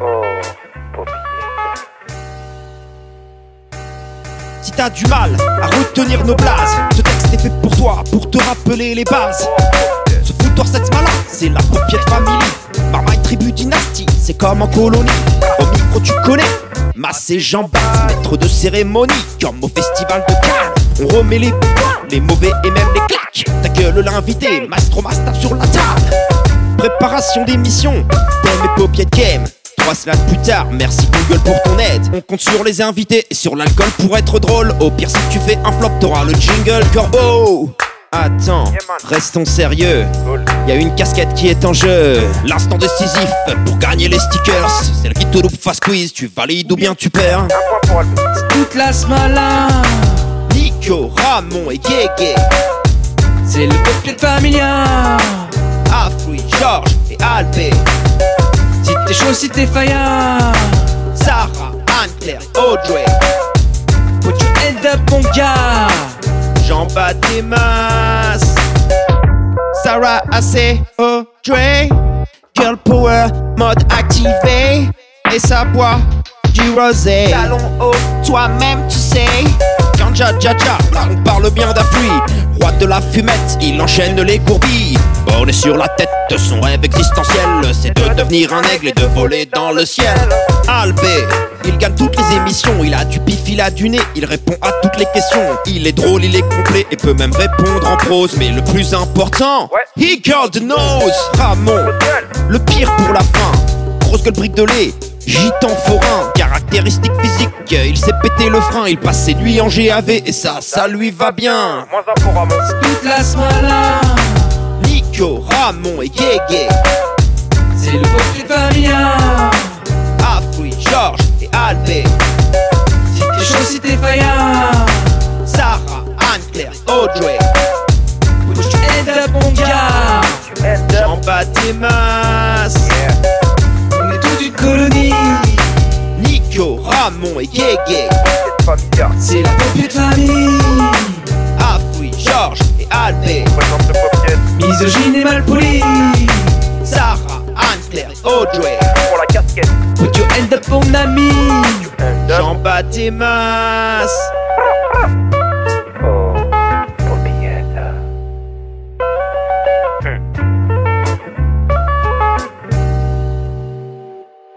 Oh, paupiette. Si t'as du mal à retenir nos blases, ce texte est fait pour toi, pour te rappeler les bases. Ce foutoir cette malin, c'est la paupiette family. Marmaille tribu dynastie, c'est comme en colonie. Au micro tu connais, Massé Jean maître de cérémonie, comme au festival de Cannes. On remet les points, les mauvais et même les claques. Ta gueule l'invité, Mastro Mastap sur la table. Préparation d'émission, thème et paupiette game. Trois semaines plus tard, merci Google pour ton aide. On compte sur les invités et sur l'alcool pour être drôle. Au pire, si tu fais un flop, t'auras le jingle corbeau. Attends, restons sérieux. Y a une casquette qui est en jeu. L'instant décisif pour gagner les stickers. C'est le qui te loupe face quiz. Tu valides ou bien tu perds? Toute la malin, Nico, Ramon et Guégué. C'est le paupiette familial. Afri, Georges et Albé. Si t'es chaud, si t'es faillant, Sarah, Anne-Claire, Audrey. put your head up, mon gars. Jean-Baptiste Mas. Sarah AC, Audrey. Girl Power, mode activé. Et ça boit du rosé. Talon haut, toi-même tu sais. Ganja, dja, dja, on parle bien d'appui. De la fumette, il enchaîne les courbilles. Borné sur la tête, son rêve existentiel, c'est de devenir un aigle et de voler dans le ciel. Albé, il gagne toutes les émissions, il a du pif, il a du nez, il répond à toutes les questions. Il est drôle, il est complet et peut même répondre en prose. Mais le plus important, Ouais. he the nose. Ramon, le pire pour la fin. Grosse gueule brique de lait, gitan forain. Il s'est pété le frein, il passe ses nuits en GAV et ça, ça lui va bien. Moins un pour Ramon. Toute la malin, Nico, Ramon et Guégué, c'est le paupiette familial. Afri, Georges et Albé, Si t'es chaud, si t'es faillant, Sarah, Anne-Claire, Audrey, put your head up, mon gars. Tu head up. Jean-Baptiste Mas, Yeah. Ramon et Guégué, c'est la paupiette famille. Afri, Georges et Albé, Misogyne et mal poli. Sarah, Anne-Claire, Audrey, pour la casquette. Put your hand up, mon ami. Jean-Baptiste.